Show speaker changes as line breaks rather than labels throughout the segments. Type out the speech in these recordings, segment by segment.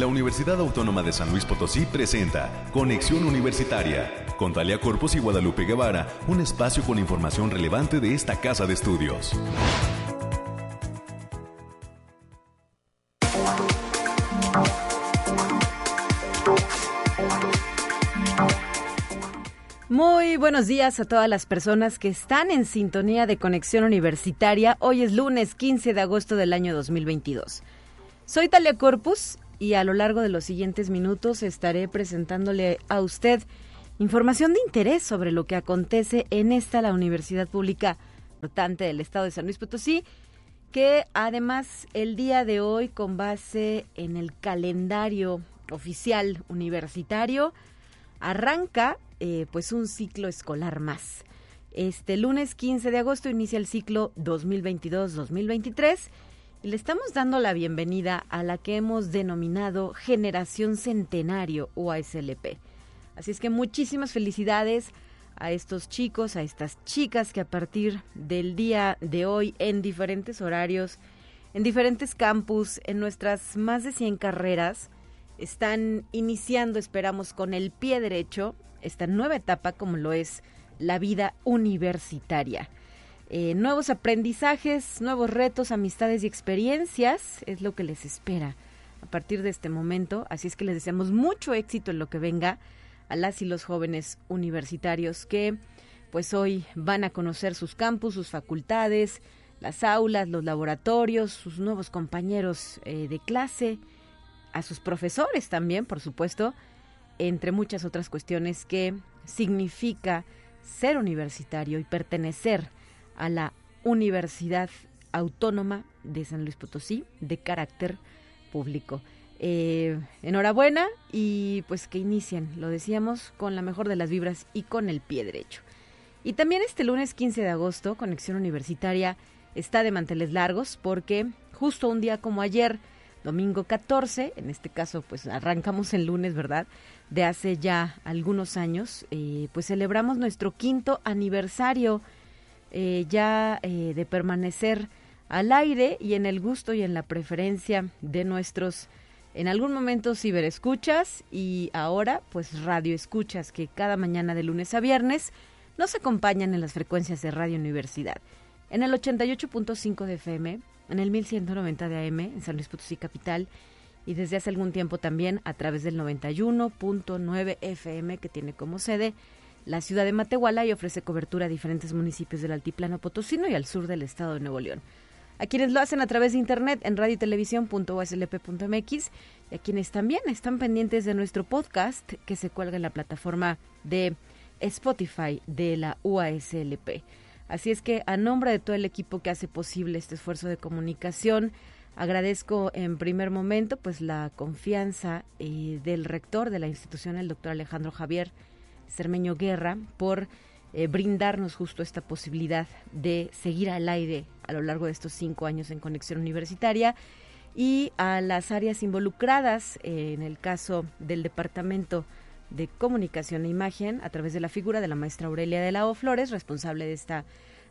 La Universidad Autónoma de San Luis Potosí presenta Conexión Universitaria con Talia Corpus y Guadalupe Guevara, un espacio con información relevante de esta casa de estudios.
Muy buenos días a todas las personas que están en sintonía de Conexión Universitaria. Hoy es lunes 15 de agosto del año 2022. Soy Talia Corpus y a lo largo de los siguientes minutos estaré presentándole a usted información de interés sobre lo que acontece en esta la Universidad Pública importante del Estado de San Luis Potosí, que además el día de hoy con base en el calendario oficial universitario arranca eh, pues un ciclo escolar más. Este lunes 15 de agosto inicia el ciclo 2022-2023 y le estamos dando la bienvenida a la que hemos denominado Generación Centenario o ASLP. Así es que muchísimas felicidades a estos chicos, a estas chicas que a partir del día de hoy en diferentes horarios, en diferentes campus, en nuestras más de 100 carreras, están iniciando, esperamos, con el pie derecho esta nueva etapa como lo es la vida universitaria. Eh, nuevos aprendizajes, nuevos retos, amistades y experiencias es lo que les espera a partir de este momento. Así es que les deseamos mucho éxito en lo que venga a las y los jóvenes universitarios que pues hoy van a conocer sus campus, sus facultades, las aulas, los laboratorios, sus nuevos compañeros eh, de clase, a sus profesores también, por supuesto, entre muchas otras cuestiones que significa ser universitario y pertenecer a la Universidad Autónoma de San Luis Potosí de carácter público. Eh, enhorabuena y pues que inicien, lo decíamos, con la mejor de las vibras y con el pie derecho. Y también este lunes 15 de agosto, Conexión Universitaria está de manteles largos porque justo un día como ayer, domingo 14, en este caso pues arrancamos el lunes, ¿verdad? De hace ya algunos años, eh, pues celebramos nuestro quinto aniversario eh, ya eh, de permanecer al aire y en el gusto y en la preferencia de nuestros en algún momento ciberescuchas y ahora pues radio escuchas que cada mañana de lunes a viernes nos acompañan en las frecuencias de Radio Universidad. En el 88.5 de FM, en el 1190 de AM en San Luis Potosí Capital y desde hace algún tiempo también a través del 91.9 FM que tiene como sede la ciudad de Matehuala y ofrece cobertura a diferentes municipios del altiplano potosino y al sur del estado de Nuevo León. A quienes lo hacen a través de internet en radiotelevisión.uslp.mx y a quienes también están pendientes de nuestro podcast que se cuelga en la plataforma de Spotify de la UASLP. Así es que a nombre de todo el equipo que hace posible este esfuerzo de comunicación, agradezco en primer momento pues la confianza eh, del rector de la institución, el doctor Alejandro Javier Cermeño Guerra, por eh, brindarnos justo esta posibilidad de seguir al aire a lo largo de estos cinco años en conexión universitaria y a las áreas involucradas eh, en el caso del departamento de Comunicación e Imagen a través de la figura de la maestra Aurelia de la O Flores, responsable de esta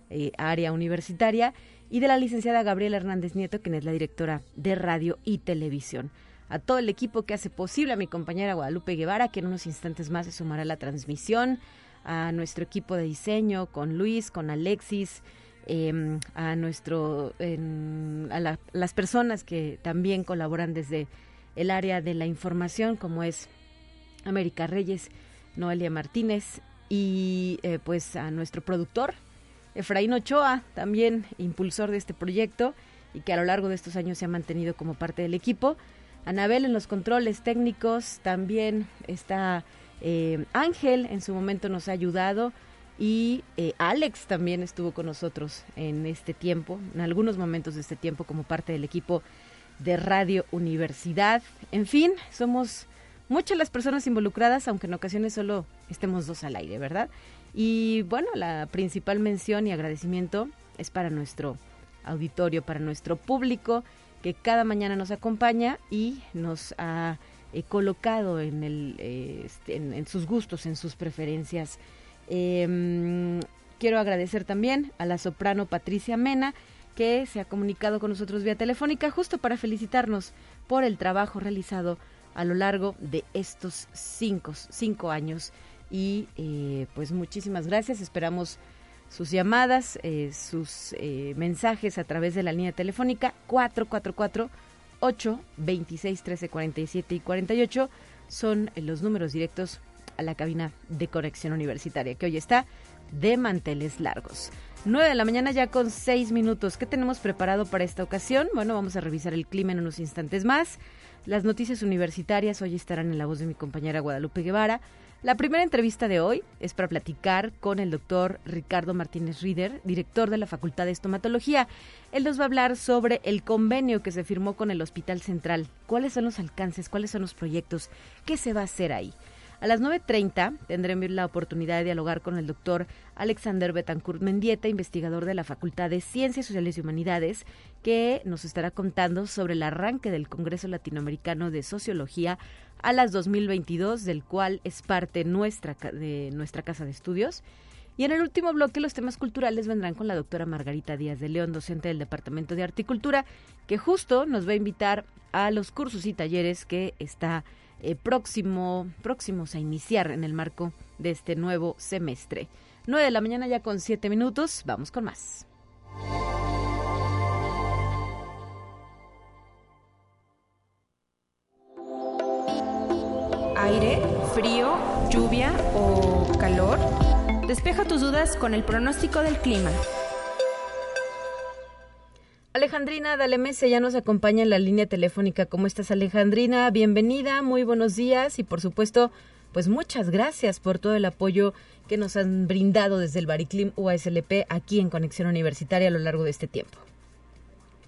eh, área universitaria, y de la licenciada Gabriela Hernández Nieto, quien es la directora de Radio y Televisión. A todo el equipo que hace posible, a mi compañera Guadalupe Guevara, que en unos instantes más se sumará a la transmisión, a nuestro equipo de diseño, con Luis, con Alexis, em, a nuestro, a las personas que también colaboran desde el área de la información, como es América Reyes, Noelia Martínez y eh, pues a nuestro productor, Efraín Ochoa, también impulsor de este proyecto y que a lo largo de estos años se ha mantenido como parte del equipo. Anabel en los controles técnicos, también está eh, Ángel, en su momento nos ha ayudado y eh, Alex también estuvo con nosotros en este tiempo, en algunos momentos de este tiempo como parte del equipo de Radio Universidad. En fin, somos muchas las personas involucradas, aunque en ocasiones solo estemos dos al aire, ¿verdad? Y bueno, la principal mención y agradecimiento es para nuestro auditorio, para nuestro público que cada mañana nos acompaña y nos ha eh, colocado en, el, eh, este, en, sus gustos, en sus preferencias. Em, quiero agradecer también a la soprano Patricia Mena, que se ha comunicado con nosotros vía telefónica justo para felicitarnos por el trabajo realizado a lo largo de estos cinco, cinco años. Y eh, pues muchísimas gracias. Esperamos sus llamadas, eh, sus eh, mensajes a través de la línea telefónica 444 826 1347 y 48 son los números directos a la cabina de conexión universitaria que hoy está de manteles largos. 9 de la mañana ya con 6 minutos. ¿Qué tenemos preparado para esta ocasión? Bueno, vamos a revisar el clima en unos instantes más. Las noticias universitarias hoy estarán en la voz de mi compañera Guadalupe Guevara. La primera entrevista de hoy es para platicar con el doctor Ricardo Martínez Rieder, director de la Facultad de Estomatología. Él nos va a hablar sobre el convenio que se firmó con el Hospital Central. ¿Cuáles son los alcances? ¿Cuáles son los proyectos? ¿Qué se va a hacer ahí? A las 9.30 tendremos la oportunidad de dialogar con el doctor Alexander Betancourt Mendieta, investigador de la Facultad de Ciencias Sociales y Humanidades, que nos estará contando sobre el arranque del Congreso Latinoamericano de Sociología a las 2022, del cual es parte nuestra, de nuestra casa de estudios. Y en el último bloque los temas culturales vendrán con la doctora Margarita Díaz de León, docente del Departamento de Articultura, que justo nos va a invitar a los cursos y talleres que está eh, próximo, próximos a iniciar en el marco de este nuevo semestre. 9 de la mañana ya con 7 minutos, vamos con más.
Aire, frío, lluvia o calor. Despeja tus dudas con el pronóstico del clima.
Alejandrina Dalemese ya nos acompaña en la línea telefónica. ¿Cómo estás, Alejandrina? Bienvenida, muy buenos días y por supuesto, pues muchas gracias por todo el apoyo que nos han brindado desde el Bariclim UASLP aquí en Conexión Universitaria a lo largo de este tiempo.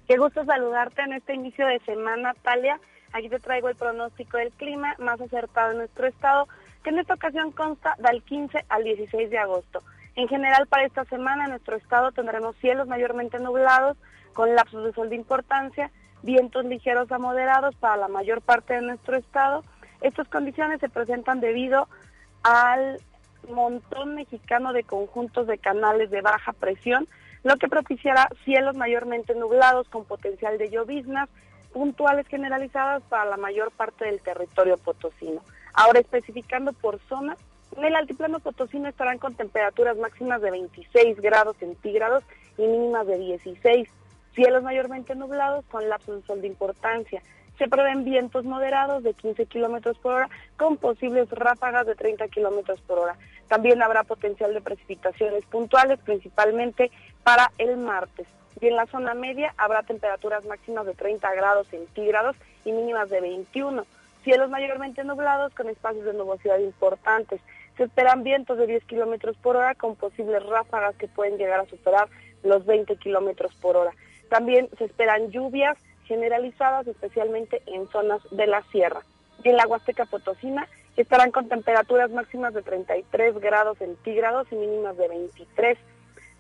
Qué gusto saludarte en este inicio de semana, Talia. Aquí te traigo el pronóstico del clima más acertado en nuestro estado, que en esta ocasión consta del 15 al 16 de agosto. En general, para esta semana en nuestro estado tendremos cielos mayormente nublados, con lapsos de sol de importancia, vientos ligeros a moderados para la mayor parte de nuestro estado. Estas condiciones se presentan debido al montón mexicano de conjuntos de canales de baja presión, lo que propiciará cielos mayormente nublados con potencial de lloviznas puntuales generalizadas para la mayor parte del territorio potosino. Ahora especificando por zonas, en el altiplano potosino estarán con temperaturas máximas de 26 grados centígrados y mínimas de 16 Cielos mayormente nublados con lapsos de sol de importancia. Se prevén vientos moderados de 15 kilómetros por hora con posibles ráfagas de 30 kilómetros por hora. También habrá potencial de precipitaciones puntuales, principalmente para el martes. Y en la zona media habrá temperaturas máximas de 30 grados centígrados y mínimas de 21. Cielos mayormente nublados con espacios de nubosidad importantes. Se esperan vientos de 10 kilómetros por hora con posibles ráfagas que pueden llegar a superar los 20 kilómetros por hora. También se esperan lluvias generalizadas, especialmente en zonas de la sierra. Y en la Huasteca Potosina estarán con temperaturas máximas de 33 grados centígrados y mínimas de 23.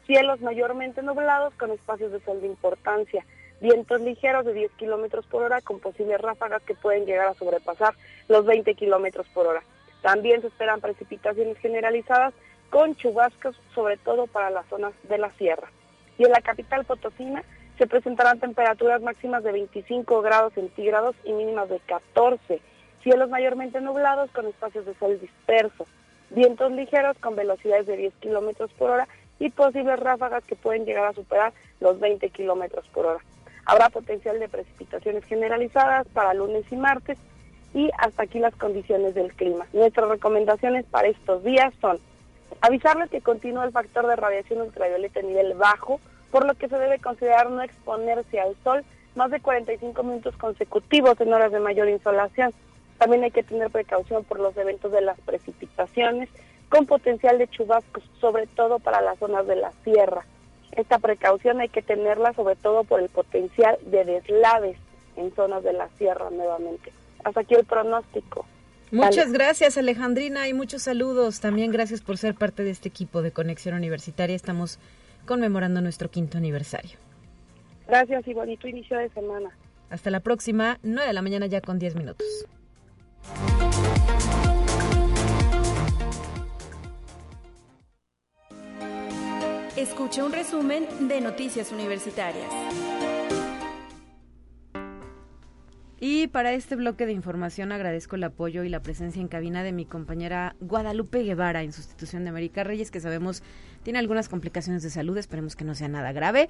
Cielos mayormente nublados con espacios de sol de importancia. Vientos ligeros de 10 kilómetros por hora con posibles ráfagas que pueden llegar a sobrepasar los 20 kilómetros por hora. También se esperan precipitaciones generalizadas con chubascos, sobre todo para las zonas de la sierra. Y en la capital potosina se presentarán temperaturas máximas de 25 grados centígrados y mínimas de 14. Cielos mayormente nublados con espacios de sol disperso. Vientos ligeros con velocidades de 10 kilómetros por hora y posibles ráfagas que pueden llegar a superar los 20 kilómetros por hora. Habrá potencial de precipitaciones generalizadas para lunes y martes y hasta aquí las condiciones del clima. Nuestras recomendaciones para estos días son avisarles que continúa el factor de radiación ultravioleta a nivel bajo, por lo que se debe considerar no exponerse al sol más de 45 minutos consecutivos en horas de mayor insolación. También hay que tener precaución por los eventos de las precipitaciones con potencial de chubascos, sobre todo para las zonas de la sierra. Esta precaución hay que tenerla sobre todo por el potencial de deslaves en zonas de la sierra nuevamente. Hasta aquí el pronóstico.
Muchas gracias Alejandrina y muchos saludos. También gracias por ser parte de este equipo de Conexión Universitaria. Estamos conmemorando nuestro quinto aniversario.
Gracias y bonito inicio de semana.
Hasta la próxima, 9 de la mañana ya con 10 minutos.
Escucha un resumen de Noticias Universitarias.
Y para este bloque de información agradezco el apoyo y la presencia en cabina de mi compañera Guadalupe Guevara en sustitución de América Reyes, que sabemos tiene algunas complicaciones de salud, esperemos que no sea nada grave.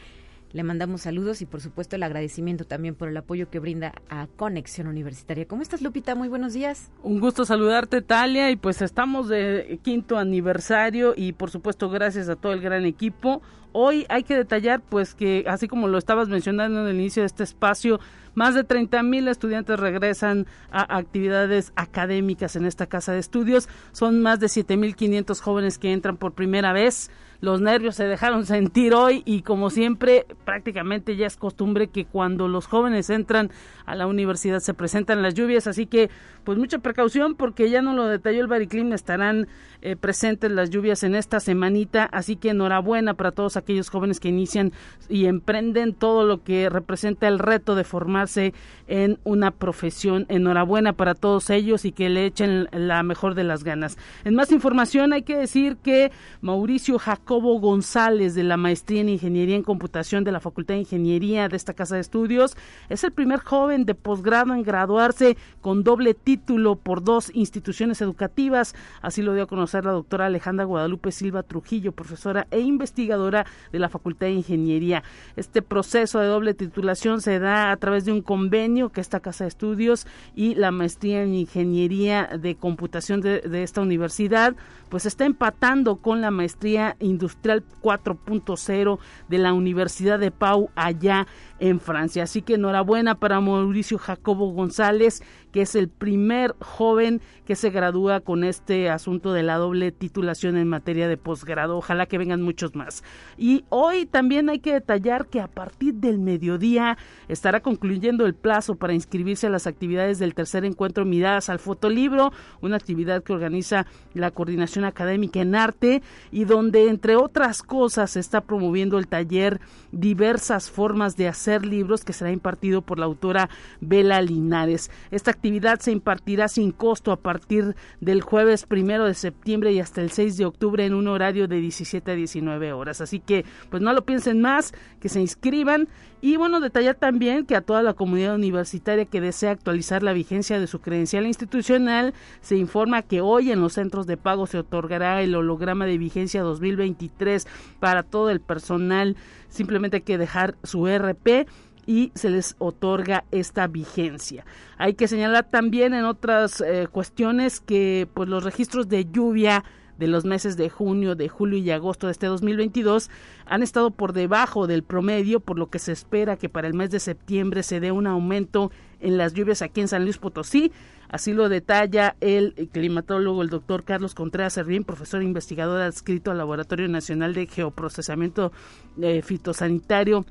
Le mandamos saludos y por supuesto el agradecimiento también por el apoyo que brinda a Conexión Universitaria. ¿Cómo estás Lupita? Muy buenos días.
Un gusto saludarte Talia y pues estamos de quinto aniversario y por supuesto gracias a todo el gran equipo. Hoy hay que detallar pues que así como lo estabas mencionando en el inicio de este espacio, más de 30 mil estudiantes regresan a actividades académicas en esta casa de estudios. Son más de 7 mil 500 jóvenes que entran por primera vez los nervios se dejaron sentir hoy y como siempre prácticamente ya es costumbre que cuando los jóvenes entran a la universidad se presentan las lluvias, así que pues mucha precaución porque ya no lo detalló el Bariclim, estarán eh, presentes las lluvias en esta semanita, así que enhorabuena para todos aquellos jóvenes que inician y emprenden todo lo que representa el reto de formarse en una profesión. Enhorabuena para todos ellos y que le echen la mejor de las ganas. En más información hay que decir que Mauricio Jacobo González de la Maestría en Ingeniería en Computación de la Facultad de Ingeniería de esta casa de estudios es el primer joven de posgrado en graduarse con doble título por dos instituciones educativas, así lo dio a conocer la doctora Alejandra Guadalupe Silva Trujillo, profesora e investigadora de la Facultad de Ingeniería. Este proceso de doble titulación se da a través de un convenio que esta Casa de Estudios y la maestría en Ingeniería de Computación de, de esta universidad, pues está empatando con la maestría industrial 4.0 de la Universidad de Pau allá en Francia. Así que enhorabuena para Mauricio Jacobo González, que es el primer joven que se gradúa con este asunto de la doble titulación en materia de posgrado. Ojalá que vengan muchos más. Y hoy también hay que detallar que a partir del mediodía estará concluyendo el plazo para inscribirse a las actividades del tercer encuentro Miradas al Fotolibro, una actividad que organiza la Coordinación Académica en Arte y donde, entre otras cosas, se está promoviendo el taller Diversas Formas de Hacer libros que será impartido por la autora Bela Linares. Esta actividad se impartirá sin costo a partir del jueves primero de septiembre y hasta el 6 de octubre en un horario de 17 a 19 horas. Así que, pues no lo piensen más, que se inscriban y bueno, detallar también que a toda la comunidad universitaria que desea actualizar la vigencia de su credencial institucional, se informa que hoy en los centros de pago se otorgará el holograma de vigencia 2023 para todo el personal. Simplemente hay que dejar su RP y se les otorga esta vigencia. Hay que señalar también en otras eh, cuestiones que pues los registros de lluvia de los meses de junio, de julio y agosto de este 2022 han estado por debajo del promedio, por lo que se espera que para el mes de septiembre se dé un aumento en las lluvias aquí en San Luis Potosí. Así lo detalla el climatólogo, el doctor Carlos Contreras Servín, profesor e investigador adscrito al Laboratorio Nacional de Geoprocesamiento eh, Fitosanitario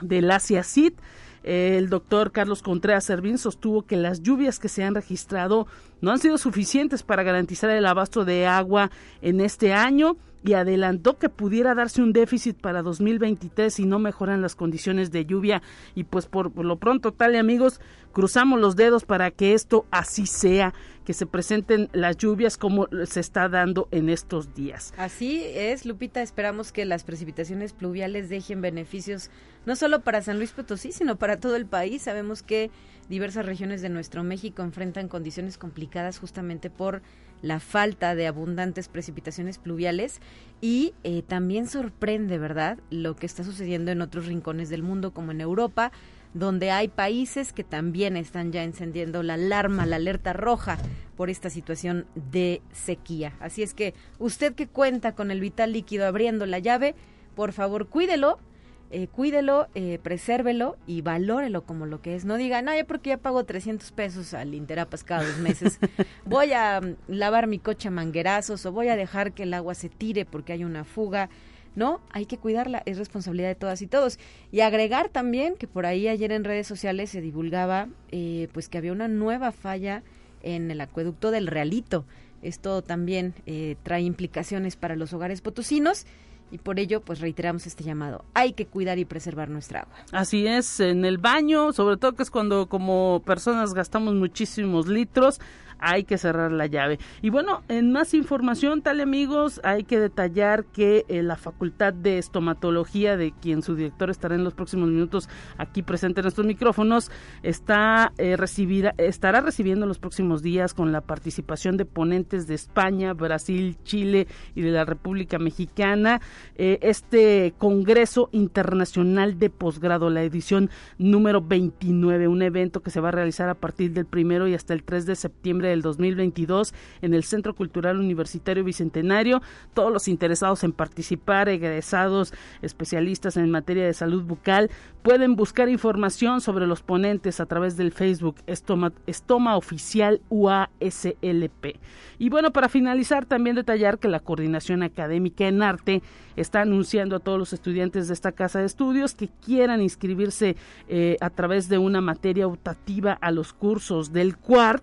del Asia CID. El doctor Carlos Contreras Servín sostuvo que las lluvias que se han registrado no han sido suficientes para garantizar el abasto de agua en este año y adelantó que pudiera darse un déficit para 2023 si no mejoran las condiciones de lluvia. Y pues por, lo pronto, tal amigos, cruzamos los dedos para que esto así sea, que se presenten las lluvias como se está dando en estos días.
Así es, Lupita, esperamos que las precipitaciones pluviales dejen beneficios no solo para San Luis Potosí, sino para todo el país. Sabemos que diversas regiones de nuestro México enfrentan condiciones complicadas justamente por la falta de abundantes precipitaciones pluviales y eh, también sorprende, ¿verdad?, lo que está sucediendo en otros rincones del mundo, como en Europa, donde hay países que también están ya encendiendo la alarma, la alerta roja por esta situación de sequía. Así es que usted que cuenta con el vital líquido abriendo la llave, por favor cuídelo eh, cuídelo, eh, presérvelo y valórelo como lo que es. No diga, no, ya porque ya pago 300 pesos al Interapas cada dos meses, voy a mm, lavar mi coche a manguerazos o voy a dejar que el agua se tire porque hay una fuga. No, hay que cuidarla, es responsabilidad de todas y todos. Y agregar también que por ahí ayer en redes sociales se divulgaba eh, pues que había una nueva falla en el acueducto del Realito. Esto también eh, trae implicaciones para los hogares potosinos y por ello pues reiteramos este llamado. Hay que cuidar y preservar nuestra agua.
Así es, en el baño, sobre todo que es cuando como personas gastamos muchísimos litros, hay que cerrar la llave. Y bueno, en más información, tal amigos, hay que detallar que eh, la Facultad de Estomatología, de quien su director estará en los próximos minutos aquí presente en estos micrófonos, está eh, estará recibiendo en los próximos días con la participación de ponentes de España, Brasil, Chile y de la República Mexicana eh, este Congreso Internacional de Posgrado, la edición número 29, un evento que se va a realizar a partir del primero y hasta el 3 de septiembre del 2022 en el Centro Cultural Universitario Bicentenario. Todos los interesados en participar, egresados, especialistas en materia de salud bucal, pueden buscar información sobre los ponentes a través del Facebook Estoma, Oficial UASLP. Y bueno, para finalizar, también detallar que la Coordinación Académica en Arte está anunciando a todos los estudiantes de esta casa de estudios que quieran inscribirse eh, a través de una materia optativa a los cursos del CUART,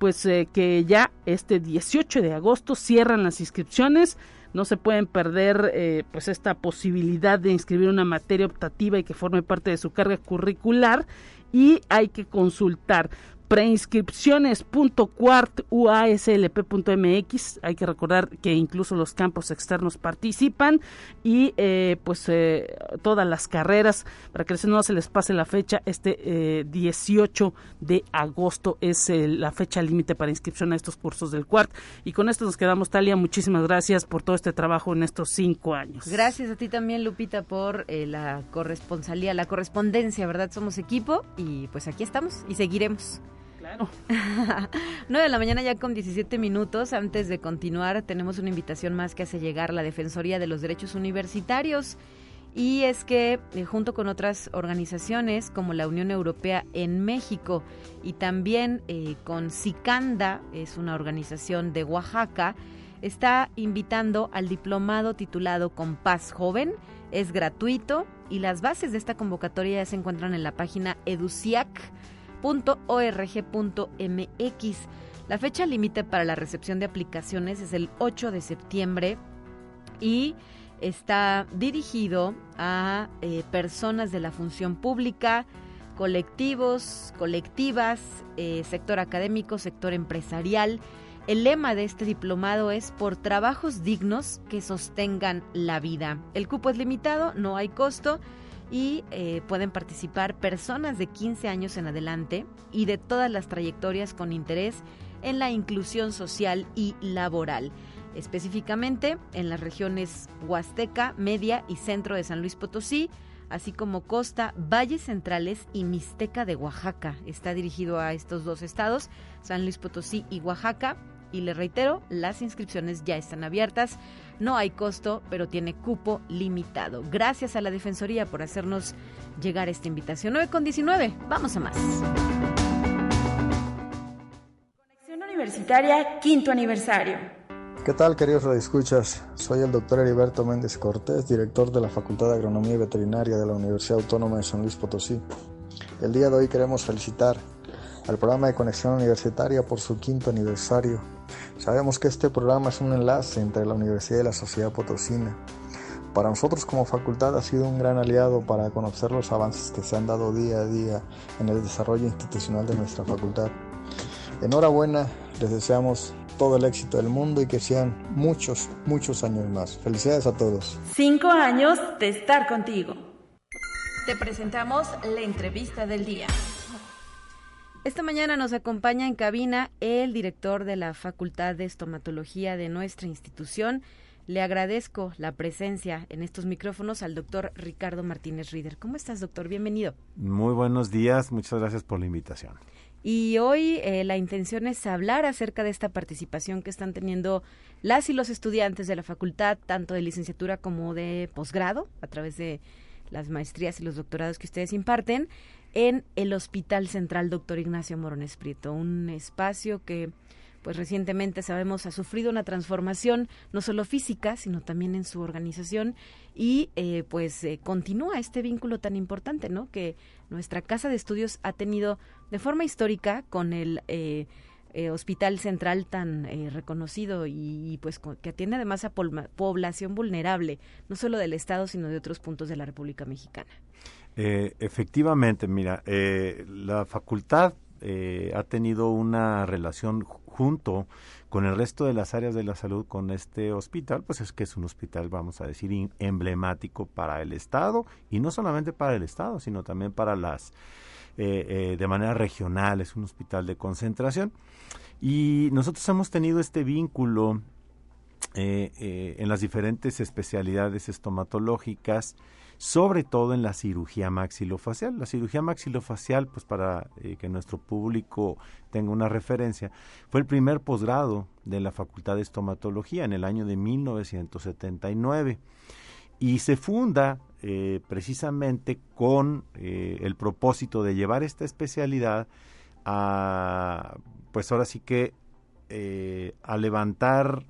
pues eh, que ya este 18 de agosto cierran las inscripciones. No se pueden perder eh, pues esta posibilidad de inscribir una materia optativa y que forme parte de su carga curricular. Y hay que consultar preinscripciones.cuartuaslp.mx. Hay que recordar que incluso los campos externos participan y eh, pues eh, todas las carreras, para que no se les pase la fecha, este 18 eh, de agosto es la fecha límite para inscripción a estos cursos del CUART. Y con esto nos quedamos, Talia. Muchísimas gracias por todo este trabajo en estos cinco años.
Gracias a ti también, Lupita, por la corresponsalía, la correspondencia, ¿verdad? Somos equipo y pues aquí estamos y seguiremos. 9 de la mañana ya con 17 minutos. Antes de continuar, tenemos una invitación más que hace llegar la Defensoría de los Derechos Universitarios. Y es que eh, junto con otras organizaciones como la Unión Europea en México y también eh, con SICANDA, es una organización de Oaxaca, está invitando al diplomado titulado Compás Joven. Es gratuito y las bases de esta convocatoria ya se encuentran en la página educiac .org.mx. La fecha límite para la recepción de aplicaciones es el 8 de septiembre y está dirigido a eh, personas de la función pública, colectivos, colectivas, eh, sector académico, sector empresarial. El lema de este diplomado es por trabajos dignos que sostengan la vida. El cupo es limitado, no hay costo y eh, pueden participar personas de 15 años en adelante y de todas las trayectorias con interés en la inclusión social y laboral, específicamente en las regiones Huasteca, Media y Centro de San Luis Potosí, así como Costa, Valles Centrales y Mixteca de Oaxaca. Está dirigido a estos dos estados, San Luis Potosí y Oaxaca. Y le reitero, las inscripciones ya están abiertas. No hay costo, pero tiene cupo limitado. Gracias a la Defensoría por hacernos llegar esta invitación. 9 con 19. Vamos a más.
Conexión Universitaria, quinto aniversario.
¿Qué tal, queridos radioescuchas? Soy el doctor Heriberto Méndez Cortés, director de la Facultad de Agronomía y Veterinaria de la Universidad Autónoma de San Luis Potosí. El día de hoy queremos felicitar al programa de Conexión Universitaria por su quinto aniversario Sabemos que este programa es un enlace entre la universidad y la sociedad potosina. Para nosotros como facultad ha sido un gran aliado para conocer los avances que se han dado día a día en el desarrollo institucional de nuestra facultad. Enhorabuena, les deseamos todo el éxito del mundo y que sean muchos, muchos años más. Felicidades a todos.
Cinco años de estar contigo. Te presentamos la entrevista del día.
Esta mañana nos acompaña en cabina el director de la Facultad de Estomatología de nuestra institución. Le agradezco la presencia en estos micrófonos al doctor Ricardo Martínez Rieder. ¿Cómo estás, doctor? Bienvenido.
Muy buenos días, muchas gracias por la invitación.
Y hoy eh, la intención es hablar acerca de esta participación que están teniendo las y los estudiantes de la facultad, tanto de licenciatura como de posgrado, a través de las maestrías y los doctorados que ustedes imparten, en el Hospital Central Doctor Ignacio Morones Prieto, un espacio que pues recientemente sabemos ha sufrido una transformación no solo física sino también en su organización y eh, pues eh, continúa este vínculo tan importante no que nuestra casa de estudios ha tenido de forma histórica con el eh, hospital central tan reconocido y, pues que atiende además a población vulnerable no solo del estado sino de otros puntos de la República Mexicana.
Eh, efectivamente, mira, eh, la facultad eh, ha tenido una relación junto con el resto de las áreas de la salud con este hospital, pues es que es un hospital, vamos a decir, emblemático para el Estado y no solamente para el Estado, sino también para las, eh, eh, de manera regional, es un hospital de concentración. Y nosotros hemos tenido este vínculo eh, en las diferentes especialidades estomatológicas, sobre todo en la cirugía maxilofacial. La cirugía maxilofacial, pues para que nuestro público tenga una referencia, fue el primer posgrado de la Facultad de Estomatología en el año de 1979 y se funda eh, precisamente con eh, el propósito de llevar esta especialidad a, pues ahora sí que a levantar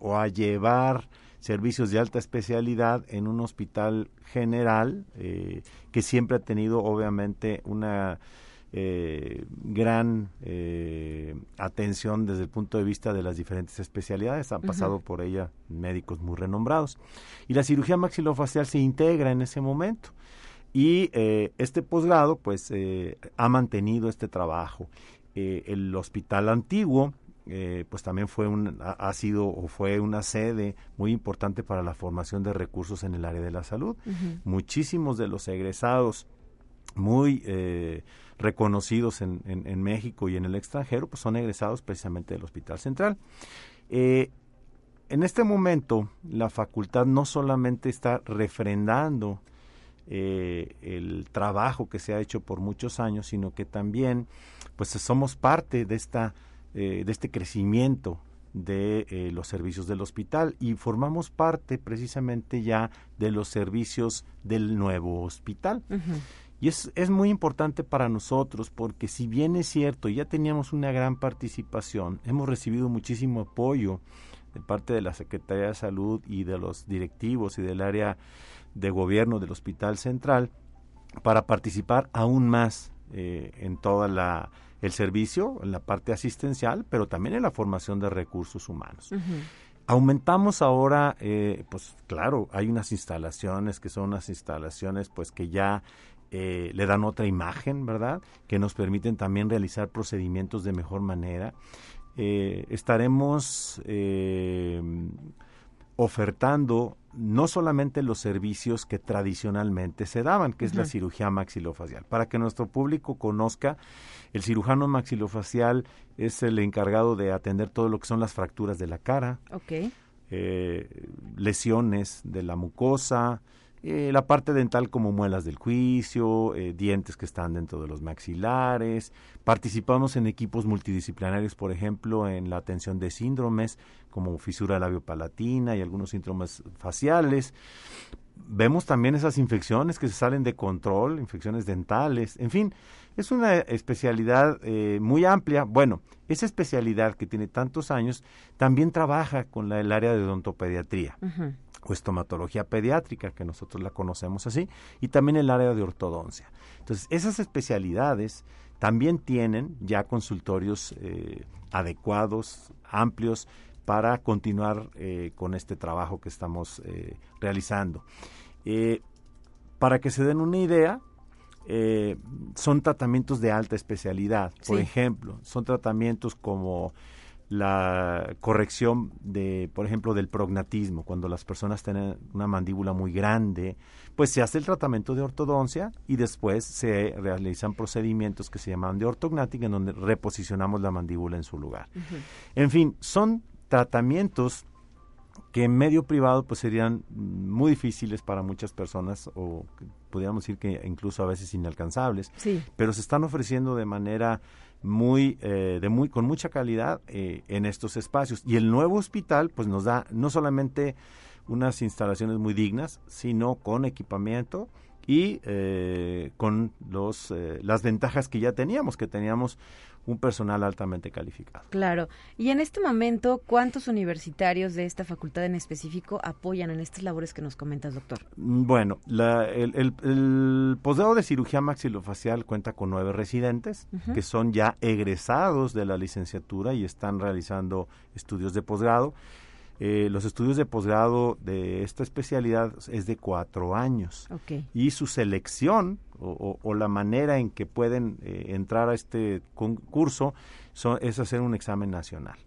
o a llevar servicios de alta especialidad en un hospital general eh, que siempre ha tenido obviamente una eh, gran eh, atención desde el punto de vista de las diferentes especialidades. Han pasado por ella médicos muy renombrados. Y la cirugía maxilofacial se integra en ese momento. Y este posgrado, pues, ha mantenido este trabajo. el hospital antiguo, eh, pues también fue un, ha, sido o fue una sede muy importante para la formación de recursos en el área de la salud. Muchísimos de los egresados muy eh, reconocidos en, en, México y en el extranjero, pues son egresados precisamente del Hospital Central. Eh, en este momento, la facultad no solamente está refrendando el trabajo que se ha hecho por muchos años, sino que también, pues somos parte de esta eh, de este crecimiento de eh, los servicios del hospital y formamos parte precisamente ya de los servicios del nuevo hospital. Y es, es muy importante para nosotros porque si bien es cierto, ya teníamos una gran participación, hemos recibido muchísimo apoyo de parte de la Secretaría de Salud y de los directivos y del área de gobierno del Hospital Central para participar aún más eh, en toda la el servicio, en la parte asistencial, pero también en la formación de recursos humanos. Aumentamos ahora, eh, pues claro, hay unas instalaciones que son unas instalaciones pues que ya eh, le dan otra imagen, ¿verdad? Que nos permiten también realizar procedimientos de mejor manera. Eh, estaremos ofertando no solamente los servicios que tradicionalmente se daban, que es la cirugía maxilofacial. Para que nuestro público conozca, el cirujano maxilofacial es el encargado de atender todo lo que son las fracturas de la cara, eh, lesiones de la mucosa, eh, la parte dental como muelas del juicio, eh, dientes que están dentro de los maxilares. Participamos en equipos multidisciplinarios, por ejemplo, en la atención de síndromes como fisura labio-palatina y algunos síndromes faciales. Vemos también esas infecciones que se salen de control, infecciones dentales, en fin, es una especialidad eh, muy amplia. Bueno, esa especialidad que tiene tantos años también trabaja con la, el área de odontopediatría o estomatología pediátrica, que nosotros la conocemos así, y también el área de ortodoncia. Entonces, esas especialidades también tienen ya consultorios eh, adecuados, amplios, para continuar eh, con este trabajo que estamos eh, realizando. para que se den una idea, son tratamientos de alta especialidad. Por ejemplo, son tratamientos como la corrección de, por ejemplo, del prognatismo, cuando las personas tienen una mandíbula muy grande, pues se hace el tratamiento de ortodoncia y después se realizan procedimientos que se llaman de ortognática, en donde reposicionamos la mandíbula en su lugar. En fin, son tratamientos que en medio privado pues serían muy difíciles para muchas personas o podríamos decir que incluso a veces inalcanzables, pero se están ofreciendo de manera muy, eh, de muy, con mucha calidad eh, en estos espacios. Y el nuevo hospital, pues nos da no solamente unas instalaciones muy dignas, sino con equipamiento y eh, con los, las ventajas que ya teníamos, que teníamos un personal altamente calificado.
Claro. Y en este momento, ¿cuántos universitarios de esta facultad en específico apoyan en estas labores que nos comentas, doctor?
Mm, bueno, el, posgrado de cirugía maxilofacial cuenta con nueve residentes que son ya egresados de la licenciatura y están realizando estudios de posgrado. Eh, los estudios de posgrado de esta especialidad es de cuatro años. Y su selección o, la manera en que pueden eh, entrar a este concurso es hacer un examen nacional.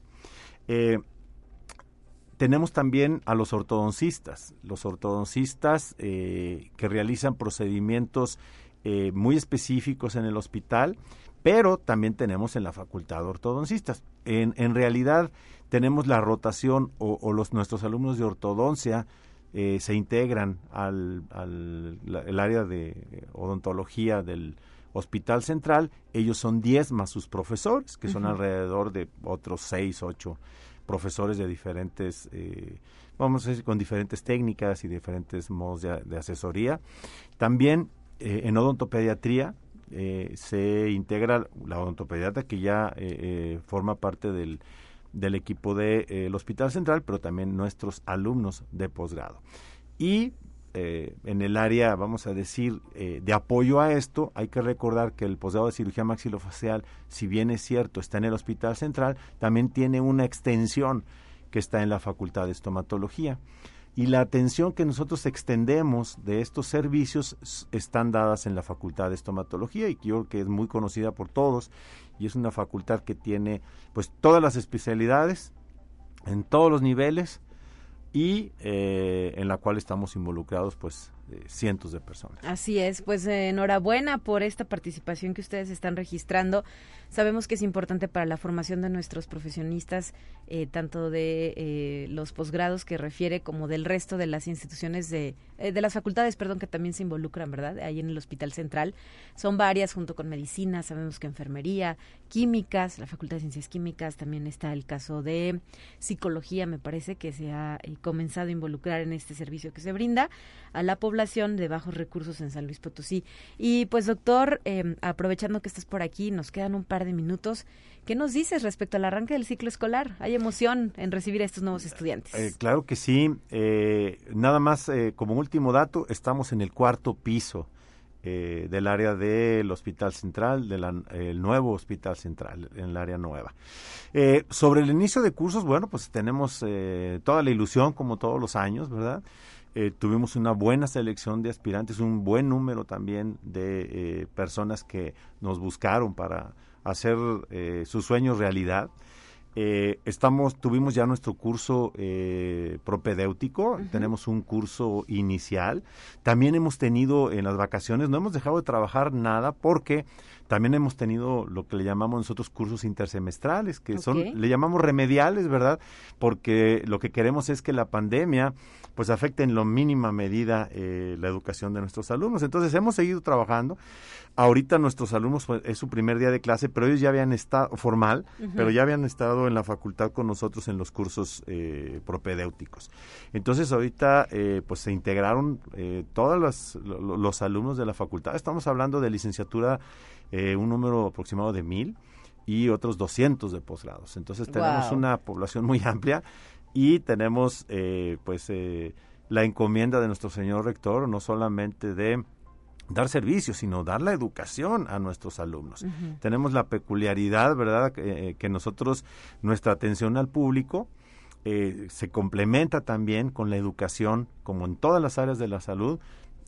Eh, tenemos también a los ortodoncistas, los ortodoncistas que realizan procedimientos muy específicos en el hospital, pero también tenemos en la facultad ortodoncistas. En, en realidad, tenemos la rotación o, los nuestros alumnos de ortodoncia eh, se integran al, el área de odontología del Hospital Central. Ellos son 10 más sus profesores, que son alrededor de otros 6, 8 profesores de diferentes, eh, vamos a decir, con diferentes técnicas y diferentes modos de, asesoría. También eh, en odontopediatría se integra la odontopediatra que ya forma parte del del equipo del de, eh, Hospital Central, pero también nuestros alumnos de posgrado. Y eh, en el área, vamos a decir, eh, de apoyo a esto, hay que recordar que el posgrado de cirugía maxilofacial, si bien es cierto, está en el Hospital Central, también tiene una extensión que está en la Facultad de Estomatología y la atención que nosotros extendemos de estos servicios están dadas en la Facultad de Estomatología y creo que es muy conocida por todos y es una facultad que tiene pues todas las especialidades en todos los niveles y eh, en la cual estamos involucrados pues cientos de personas.
Así es, pues enhorabuena por esta participación que ustedes están registrando. Sabemos que es importante para la formación de nuestros profesionistas, eh, tanto de eh, los posgrados que refiere como del resto de las instituciones de, eh, de las facultades, perdón, que también se involucran, ¿verdad? Ahí en el Hospital Central. Son varias, junto con medicina, sabemos que enfermería, químicas, la Facultad de Ciencias Químicas, también está el caso de psicología, me parece que se ha comenzado a involucrar en este servicio que se brinda a la población de bajos recursos en San Luis Potosí. Y pues doctor, em, aprovechando que estás por aquí, nos quedan un par de minutos. ¿Qué nos dices respecto al arranque del ciclo escolar? ¿Hay emoción en recibir a estos nuevos estudiantes?
Eh, claro que sí. Eh, nada más eh, como último dato, estamos en el cuarto piso del área del Hospital Central, del nuevo Hospital Central, en el área nueva. sobre el inicio de cursos, bueno, pues tenemos toda la ilusión, como todos los años, ¿verdad? Eh, tuvimos una buena selección de aspirantes, un buen número también de eh, personas que nos buscaron para hacer eh, sus sueños realidad. estamos, tuvimos ya nuestro curso propedéutico, tenemos un curso inicial. También hemos tenido en las vacaciones, no hemos dejado de trabajar nada porque también hemos tenido lo que le llamamos nosotros cursos intersemestrales, que son, le llamamos remediales, ¿verdad? Porque lo que queremos es que la pandemia pues afecte en lo mínima medida eh, la educación de nuestros alumnos. Entonces hemos seguido trabajando. Ahorita nuestros alumnos pues, es su primer día de clase, pero ellos ya habían estado formal, pero ya habían estado en la facultad con nosotros en los cursos eh, propedéuticos. Entonces ahorita eh, pues se integraron eh, todos los, los alumnos de la facultad. Estamos hablando de licenciatura eh, un número aproximado de mil y otros 200 de posgrados. Entonces tenemos una población muy amplia y tenemos eh, pues eh, la encomienda de nuestro señor rector no solamente de dar servicios, sino dar la educación a nuestros alumnos. Tenemos la peculiaridad, ¿verdad?, que nosotros, nuestra atención al público, se complementa también con la educación, como en todas las áreas de la salud,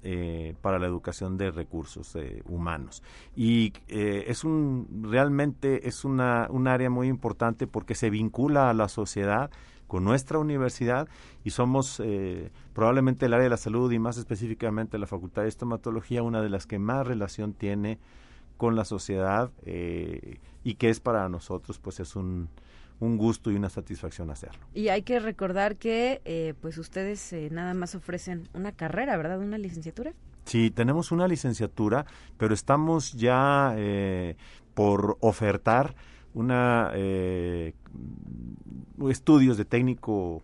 eh, para la educación de recursos eh, humanos. Y eh, es un, realmente es una, un área muy importante porque se vincula a la sociedad con nuestra universidad y somos probablemente el área de la salud y más específicamente la Facultad de Estomatología una de las que más relación tiene con la sociedad y que es para nosotros pues es un, un gusto y una satisfacción hacerlo.
Y hay que recordar que eh, pues ustedes eh, nada más ofrecen una carrera, ¿verdad? Una licenciatura.
Sí, tenemos una licenciatura, pero estamos ya eh, por ofertar una estudios de técnico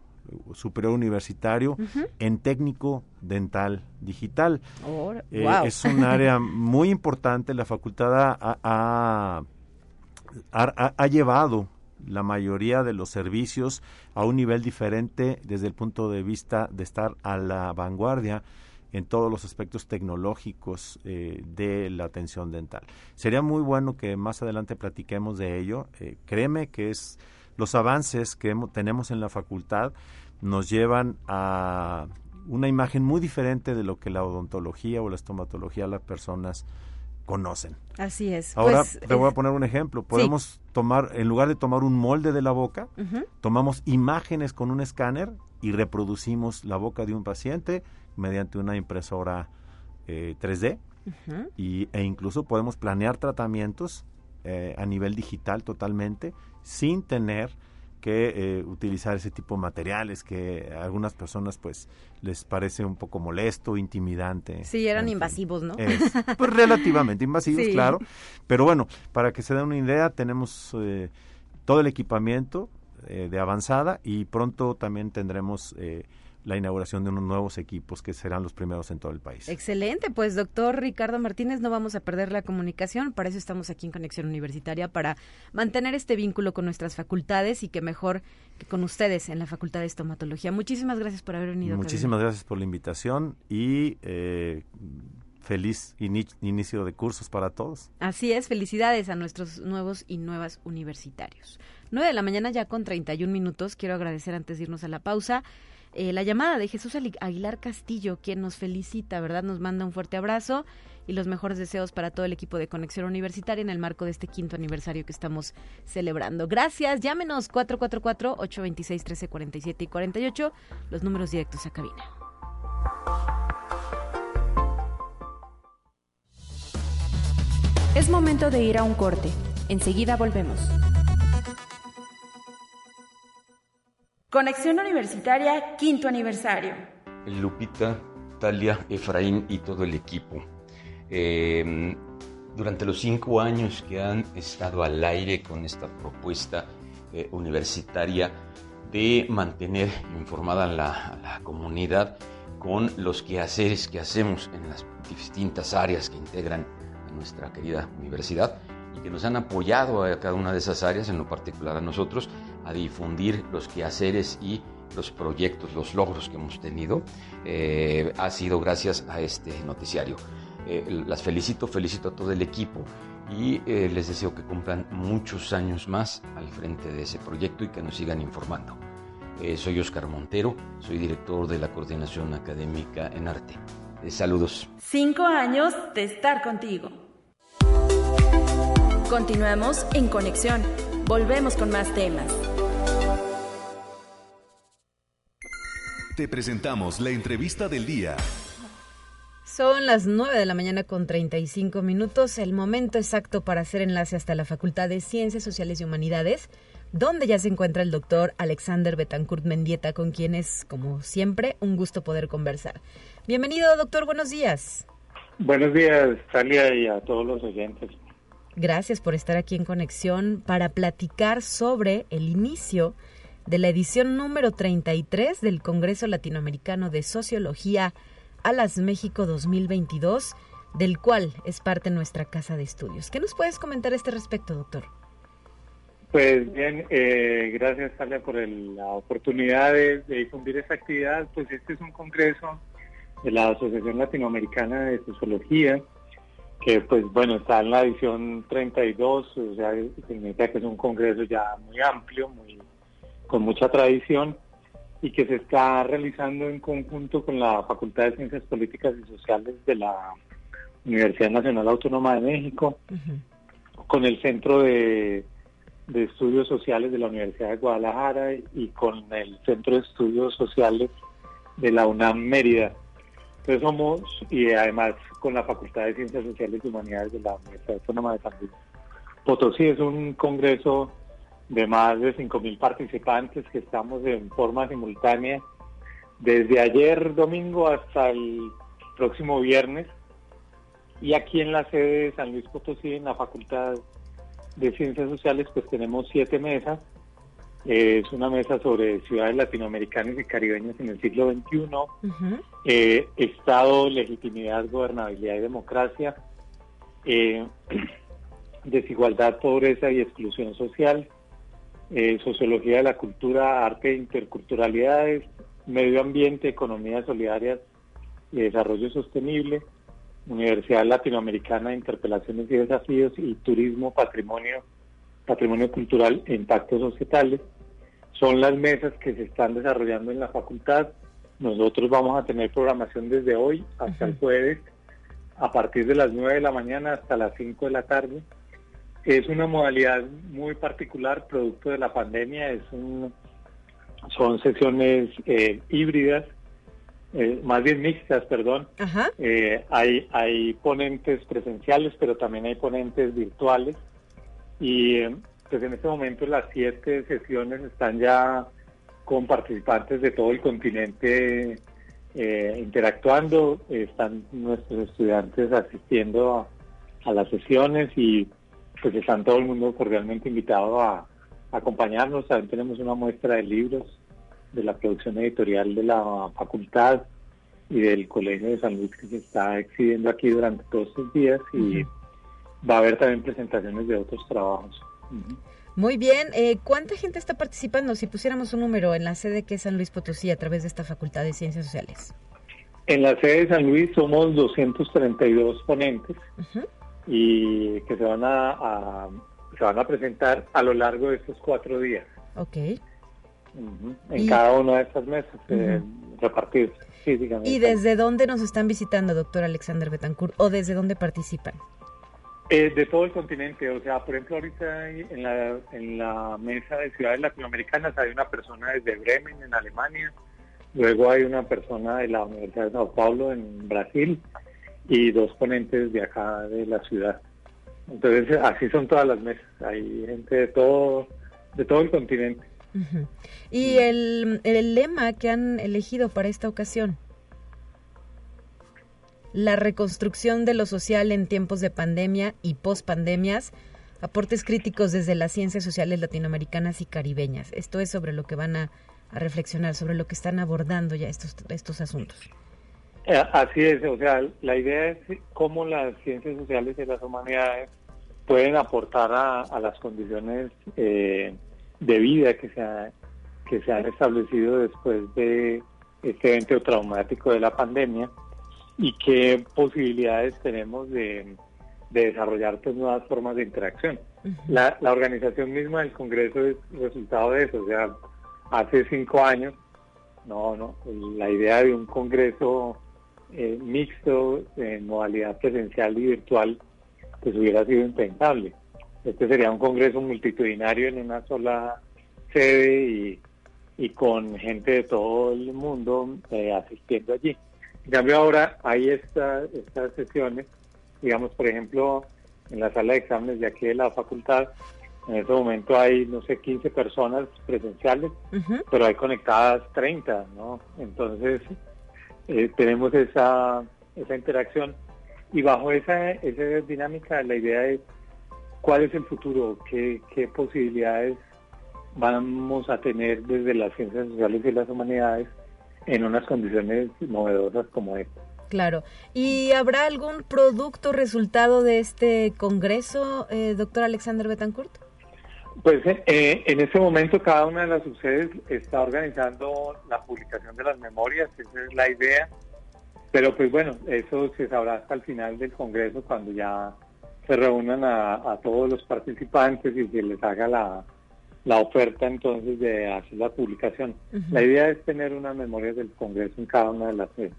superior universitario en técnico dental digital. Es un área muy importante. La facultad ha, ha llevado la mayoría de los servicios a un nivel diferente desde el punto de vista de estar a la vanguardia en todos los aspectos tecnológicos eh, de la atención dental. Sería muy bueno que más adelante platiquemos de ello. Eh, créeme que es los avances que tenemos en la facultad nos llevan a una imagen muy diferente de lo que la odontología o la estomatología las personas conocen.
Así es.
Ahora pues, te voy a poner un ejemplo. Podemos tomar, en lugar de tomar un molde de la boca, tomamos imágenes con un escáner y reproducimos la boca de un paciente mediante una impresora 3D eh, y, e incluso podemos planear tratamientos eh, a nivel digital totalmente sin tener que eh, utilizar ese tipo de materiales que a algunas personas pues les parece un poco molesto, intimidante.
Sí, eran invasivos, ¿no?
pues relativamente invasivos, claro. Pero bueno, para que se den una idea, tenemos eh, todo el equipamiento eh, de avanzada y pronto también tendremos la inauguración de unos nuevos equipos que serán los primeros en todo el país.
Excelente, pues doctor Ricardo Martínez, no vamos a perder la comunicación, para eso estamos aquí en Conexión Universitaria, para mantener este vínculo con nuestras facultades y que mejor que con ustedes en la Facultad de Estomatología. Muchísimas gracias por haber venido.
Muchísimas gracias por la invitación y eh, feliz inicio de cursos para todos.
Así es, felicidades a nuestros nuevos y nuevas universitarios. 9 de la mañana ya con 31 minutos. Quiero agradecer antes de irnos a la pausa eh, la llamada de Jesús Aguilar Castillo, quien nos felicita, ¿verdad? Nos manda un fuerte abrazo y los mejores deseos para todo el equipo de Conexión Universitaria en el marco de este quinto aniversario que estamos celebrando. Gracias, llámenos 444-826-1347 y 48, los números directos a cabina.
Es momento de ir a un corte. Enseguida volvemos. Conexión Universitaria, quinto aniversario.
Lupita, Talia, Efraín y todo el equipo. Em, durante los cinco años que han estado al aire con esta propuesta eh, universitaria de mantener informada a la, comunidad con los quehaceres que hacemos en las distintas áreas que integran nuestra querida universidad y que nos han apoyado a cada una de esas áreas, en lo particular a nosotros, a difundir los quehaceres y los proyectos, los logros que hemos tenido, eh, ha sido gracias a este noticiario. Eh, las felicito, felicito a todo el equipo y eh, les deseo que cumplan muchos años más al frente de ese proyecto y que nos sigan informando. soy Oscar Montero, soy director de la Coordinación Académica en Arte. saludos.
Cinco años de estar contigo. Continuamos en conexión. Volvemos con más temas.
Te presentamos la entrevista del día.
Son las 9 de la mañana con 35 minutos, el momento exacto para hacer enlace hasta la Facultad de Ciencias Sociales y Humanidades, donde ya se encuentra el doctor Alexander Betancourt Mendieta, con quien es, como siempre, un gusto poder conversar. Bienvenido, doctor, buenos días.
Buenos días, Talia, y a todos los oyentes.
Gracias por estar aquí en conexión para platicar sobre el inicio de la edición número 33 del Congreso Latinoamericano de Sociología Alas México 2022, del cual es parte nuestra casa de estudios. ¿Qué nos puedes comentar a este respecto, doctor?
Pues bien, eh, gracias Talia por la oportunidad de, difundir esta actividad. Pues este es un congreso de la Asociación Latinoamericana de Sociología, que pues bueno, está en la edición 32, o sea, significa que es un congreso ya muy amplio, muy con mucha tradición y que se está realizando en conjunto con la Facultad de Ciencias Políticas y Sociales de la Universidad Nacional Autónoma de México, con el Centro de, Estudios Sociales de la Universidad de Guadalajara y con el Centro de Estudios Sociales de la UNAM Mérida. Entonces somos, y además con la Facultad de Ciencias Sociales y Humanidades de la Universidad Autónoma de San Luis Potosí, es un congreso de más de 5.000 participantes que estamos en forma simultánea desde ayer domingo hasta el próximo viernes. Y aquí en la sede de San Luis Potosí, en la Facultad de Ciencias Sociales, pues tenemos siete mesas. es una mesa sobre ciudades latinoamericanas y caribeñas en el siglo XXI, eh, Estado, legitimidad, gobernabilidad y democracia, eh, desigualdad, pobreza y exclusión social, eh, sociología de la cultura, arte e interculturalidades, medio ambiente, economía solidaria y desarrollo sostenible, Universidad Latinoamericana de Interpelaciones y Desafíos y Turismo, Patrimonio, Patrimonio Cultural e Impactos Societales, son las mesas que se están desarrollando en la facultad. Nosotros vamos a tener programación desde hoy hasta el jueves, a partir de las 9 de la mañana hasta las 5 de la tarde. Es una modalidad muy particular, producto de la pandemia. Es un, son sesiones eh, híbridas, eh, más bien mixtas, perdón. Eh, hay, hay ponentes presenciales, pero también hay ponentes virtuales. Y pues en este momento las siete sesiones están ya con participantes de todo el continente interactuando, están nuestros estudiantes asistiendo a, las sesiones y pues están todo el mundo cordialmente invitado a, acompañarnos. También tenemos una muestra de libros de la producción editorial de la facultad y del Colegio de San Luis que se está exhibiendo aquí durante todos estos días y va a haber también presentaciones de otros trabajos.
Muy bien, eh, ¿cuánta gente está participando si pusiéramos un número en la sede que es San Luis Potosí a través de esta Facultad de Ciencias Sociales?
En la sede de San Luis somos 232 ponentes y que se van a, se van a presentar a lo largo de estos cuatro días.
Ok.
En cada una de estas mesas, eh, repartidos físicamente.
¿Y desde dónde nos están visitando, doctor Alexander Betancourt, o desde dónde participan?
Eh, de todo el continente, o sea, por ejemplo, ahorita en la, en la mesa de ciudades latinoamericanas hay una persona desde Bremen, en Alemania, luego hay una persona de la Universidad de Sao Paulo, en Brasil, y dos ponentes de acá de la ciudad. Entonces, así son todas las mesas, hay gente de todo, de todo el continente.
¿Y el, el lema que han elegido para esta ocasión? la reconstrucción de lo social en tiempos de pandemia y pospandemias, aportes críticos desde las ciencias sociales latinoamericanas y caribeñas. Esto es sobre lo que van a, reflexionar, sobre lo que están abordando ya estos, estos asuntos.
Eh, así es, o sea, la idea es cómo las ciencias sociales y las humanidades pueden aportar a, las condiciones eh, de vida que se, que se han establecido después de este evento traumático de la pandemia y qué posibilidades tenemos de, desarrollar pues, nuevas formas de interacción. la, la, organización misma del Congreso es resultado de eso, o sea, hace cinco años, no, no, la idea de un Congreso eh, mixto en modalidad presencial y virtual, pues hubiera sido impensable. Este sería un Congreso multitudinario en una sola sede y, y con gente de todo el mundo eh, asistiendo allí. En cambio ahora hay esta, estas sesiones, digamos, por ejemplo, en la sala de exámenes de aquí de la facultad, en este momento hay, no sé, 15 personas presenciales, pero hay conectadas 30, ¿no? Entonces, eh, tenemos esa, esa interacción. Y bajo esa, esa dinámica, la idea es cuál es el futuro, qué, qué posibilidades vamos a tener desde las ciencias sociales y las humanidades en unas condiciones novedosas como esta.
Claro. ¿Y habrá algún producto resultado de este congreso, eh, doctor Alexander Betancourt?
Pues eh, en este momento cada una de las subsedes está organizando la publicación de las memorias, esa es la idea. Pero pues bueno, eso se sabrá hasta el final del congreso cuando ya se reúnan a todos los participantes y se les haga la, la oferta entonces de hacer la publicación. La idea es tener una memoria del Congreso en cada una de las sedes.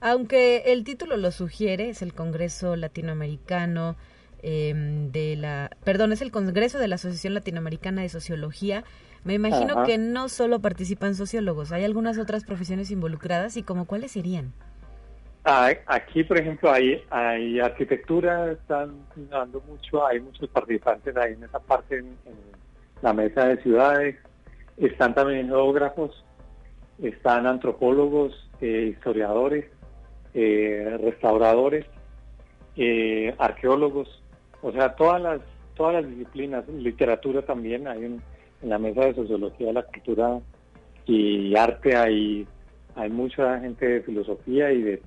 Aunque el título lo sugiere, es el Congreso Latinoamericano em, de la, perdón, es el Congreso de la Asociación Latinoamericana de Sociología. Me imagino que no solo participan sociólogos, hay algunas otras profesiones involucradas y como cuáles serían.
Aquí, por ejemplo, hay, hay arquitectura, están dando mucho, hay muchos participantes ahí en esa parte en la mesa de ciudades, están también geógrafos, están antropólogos, eh, historiadores, eh, restauradores, eh, arqueólogos, o sea, todas las todas las disciplinas, literatura también, hay en, la mesa de sociología de la cultura y arte hay, hay mucha gente de filosofía y de,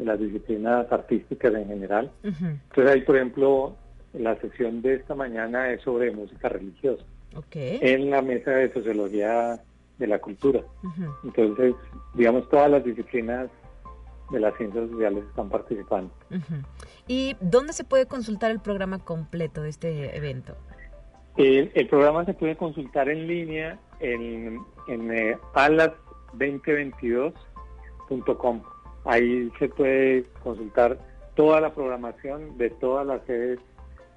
las disciplinas artísticas en general. Entonces hay, por ejemplo, la sesión de esta mañana es sobre música religiosa en la mesa de sociología de la cultura. Entonces, digamos, todas las disciplinas de las ciencias sociales están participando.
¿Y dónde se puede consultar el programa completo de este evento?
El, programa se puede consultar en línea en, en eh, alas2022.com. Ahí se puede consultar toda la programación de todas las sedes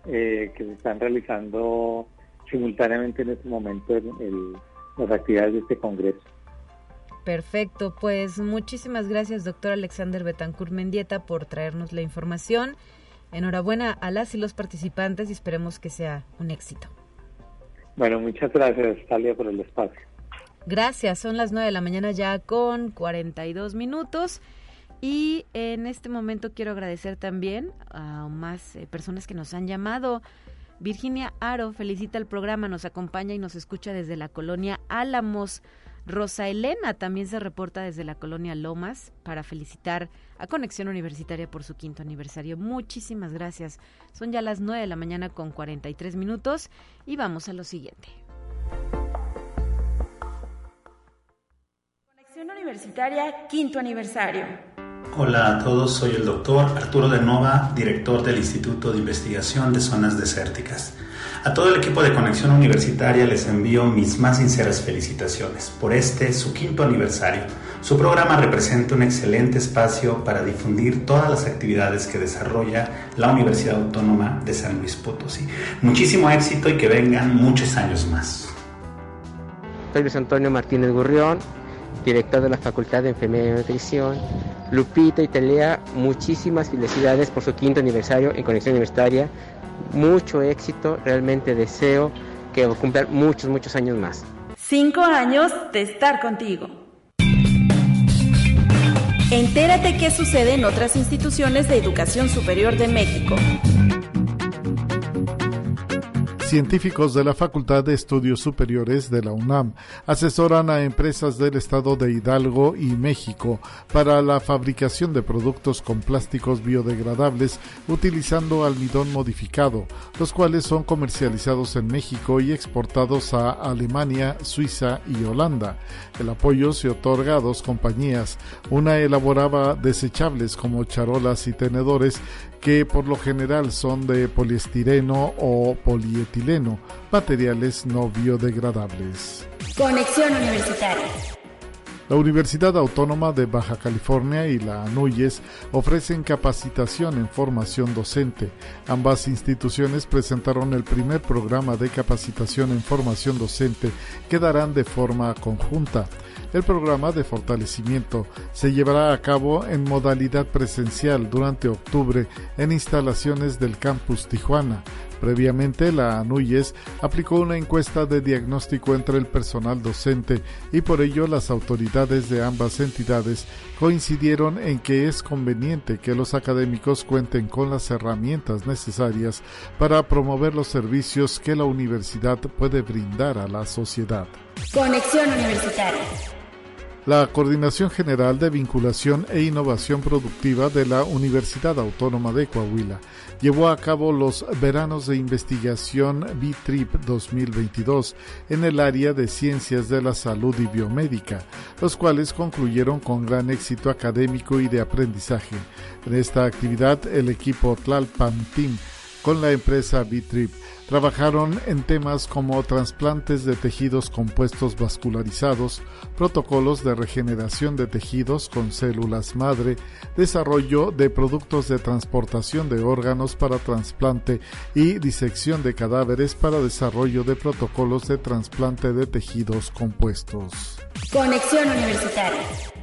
eh, que se están realizando simultáneamente en este momento en las actividades de este Congreso.
Perfecto, pues muchísimas gracias, doctor Alexander Betancourt Mendieta, por traernos la información. Enhorabuena a las y los participantes y esperemos que sea un éxito.
Bueno, muchas gracias, Talia, por el espacio.
Gracias, son las 9 de la mañana ya con 42 minutos. Y en este momento quiero agradecer también a más eh, personas que nos han llamado. Virginia Aro felicita el programa, nos acompaña y nos escucha desde la colonia Álamos. Rosa Elena también se reporta desde la colonia Lomas para felicitar a Conexión Universitaria por su quinto aniversario. Muchísimas gracias. Son ya las 9 de la mañana con 43 minutos y vamos a lo siguiente.
Conexión Universitaria, quinto aniversario.
Hola a todos, soy el doctor Arturo de Nova, director del Instituto de Investigación de Zonas Desérticas. A todo el equipo de Conexión Universitaria les envío mis más sinceras felicitaciones por este, su quinto aniversario. Su programa representa un excelente espacio para difundir todas las actividades que desarrolla la Universidad Autónoma de San Luis Potosí. Muchísimo éxito y que vengan muchos años más.
Soy Luis Antonio Martínez Gurrión, director de la Facultad de Enfermería y Nutrición. Lupita y Telea, muchísimas felicidades por su quinto aniversario en Conexión Universitaria mucho éxito, realmente deseo que cumplan muchos, muchos años más.
Cinco años de estar contigo. Entérate qué sucede en otras instituciones de educación superior de México.
Científicos de la Facultad de Estudios Superiores de la UNAM asesoran a empresas del estado de Hidalgo y México para la fabricación de productos con plásticos biodegradables utilizando almidón modificado, los cuales son comercializados en México y exportados a Alemania, Suiza y Holanda. El apoyo se otorga a dos compañías. Una elaboraba desechables como charolas y tenedores que por lo general son de poliestireno o polietileno, materiales no biodegradables.
Conexión Universitaria.
La Universidad Autónoma de Baja California y la ANUYES ofrecen capacitación en formación docente. Ambas instituciones presentaron el primer programa de capacitación en formación docente que darán de forma conjunta. El programa de fortalecimiento se llevará a cabo en modalidad presencial durante octubre en instalaciones del campus Tijuana. Previamente, la ANUYES aplicó una encuesta de diagnóstico entre el personal docente y por ello las autoridades de ambas entidades coincidieron en que es conveniente que los académicos cuenten con las herramientas necesarias para promover los servicios que la universidad puede brindar a la sociedad.
Conexión Universitaria
la Coordinación General de Vinculación e Innovación Productiva de la Universidad Autónoma de Coahuila llevó a cabo los veranos de investigación B-TRIP 2022 en el área de ciencias de la salud y biomédica, los cuales concluyeron con gran éxito académico y de aprendizaje. En esta actividad, el equipo Tlalpan Team con la empresa B-Trip Trabajaron en temas como trasplantes de tejidos compuestos vascularizados, protocolos de regeneración de tejidos con células madre, desarrollo de productos de transportación de órganos para trasplante y disección de cadáveres para desarrollo de protocolos de trasplante de tejidos compuestos.
Conexión Universitaria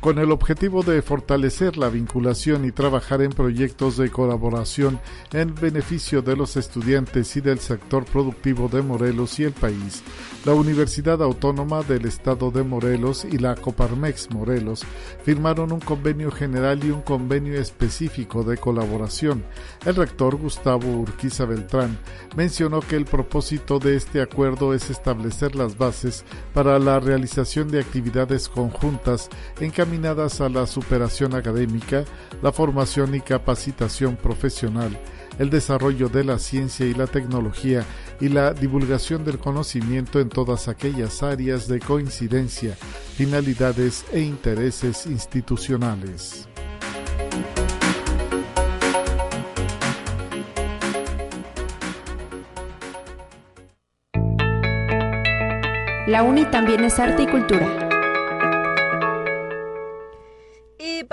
con el objetivo de fortalecer la vinculación y trabajar en proyectos de colaboración en beneficio de los estudiantes y del sector productivo de Morelos y el país. La Universidad Autónoma del Estado de Morelos y la Coparmex Morelos firmaron un convenio general y un convenio específico de colaboración. El rector Gustavo Urquiza Beltrán mencionó que el propósito de este acuerdo es establecer las bases para la realización de actividades conjuntas en a la superación académica, la formación y capacitación profesional, el desarrollo de la ciencia y la tecnología y la divulgación del conocimiento en todas aquellas áreas de coincidencia, finalidades e intereses institucionales.
La UNI también es arte y cultura.